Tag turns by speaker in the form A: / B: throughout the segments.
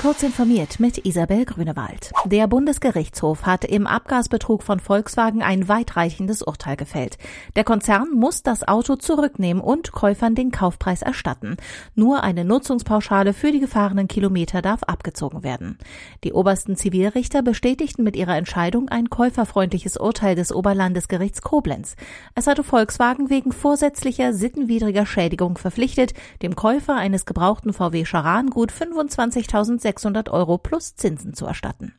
A: Kurz informiert mit Isabel Grünewald. Der Bundesgerichtshof hat im Abgasbetrug von Volkswagen ein weitreichendes Urteil gefällt. Der Konzern muss das Auto zurücknehmen und Käufern den Kaufpreis erstatten. Nur eine Nutzungspauschale für die gefahrenen Kilometer darf abgezogen werden. Die obersten Zivilrichter bestätigten mit ihrer Entscheidung ein käuferfreundliches Urteil des Oberlandesgerichts Koblenz. Es hatte Volkswagen wegen vorsätzlicher sittenwidriger Schädigung verpflichtet, dem Käufer eines gebrauchten VW Charan gut 25.000 600 Euro plus Zinsen zu erstatten.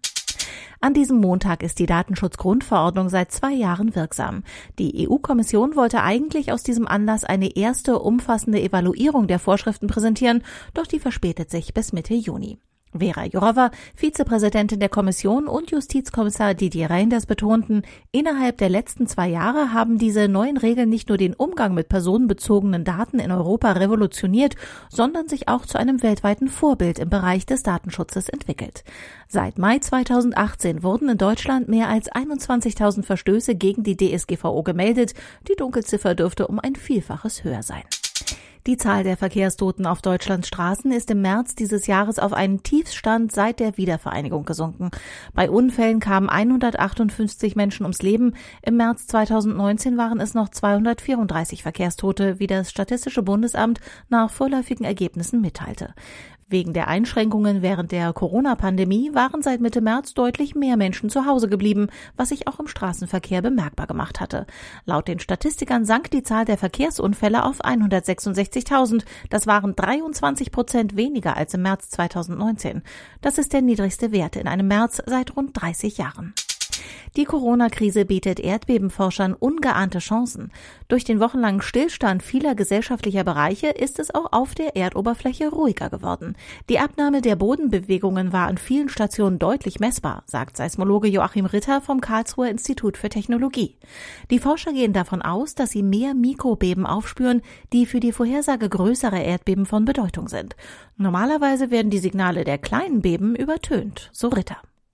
A: An diesem Montag ist die Datenschutzgrundverordnung seit zwei Jahren wirksam. Die EU-Kommission wollte eigentlich aus diesem Anlass eine erste umfassende Evaluierung der Vorschriften präsentieren, doch die verspätet sich bis Mitte Juni. Vera Jourova, Vizepräsidentin der Kommission und Justizkommissar Didier Reinders betonten, innerhalb der letzten zwei Jahre haben diese neuen Regeln nicht nur den Umgang mit personenbezogenen Daten in Europa revolutioniert, sondern sich auch zu einem weltweiten Vorbild im Bereich des Datenschutzes entwickelt. Seit Mai 2018 wurden in Deutschland mehr als 21.000 Verstöße gegen die DSGVO gemeldet. Die Dunkelziffer dürfte um ein Vielfaches höher sein. Die Zahl der Verkehrstoten auf Deutschlands Straßen ist im März dieses Jahres auf einen Tiefstand seit der Wiedervereinigung gesunken. Bei Unfällen kamen 158 Menschen ums Leben. Im März 2019 waren es noch 234 Verkehrstote, wie das Statistische Bundesamt nach vorläufigen Ergebnissen mitteilte. Wegen der Einschränkungen während der Corona-Pandemie waren seit Mitte März deutlich mehr Menschen zu Hause geblieben, was sich auch im Straßenverkehr bemerkbar gemacht hatte. Laut den Statistikern sank die Zahl der Verkehrsunfälle auf 166.000. Das waren 23 Prozent weniger als im März 2019. Das ist der niedrigste Wert in einem März seit rund 30 Jahren. Die Corona-Krise bietet Erdbebenforschern ungeahnte Chancen. Durch den wochenlangen Stillstand vieler gesellschaftlicher Bereiche ist es auch auf der Erdoberfläche ruhiger geworden. Die Abnahme der Bodenbewegungen war an vielen Stationen deutlich messbar, sagt Seismologe Joachim Ritter vom Karlsruher Institut für Technologie. Die Forscher gehen davon aus, dass sie mehr Mikrobeben aufspüren, die für die Vorhersage größerer Erdbeben von Bedeutung sind. Normalerweise werden die Signale der kleinen Beben übertönt, so Ritter.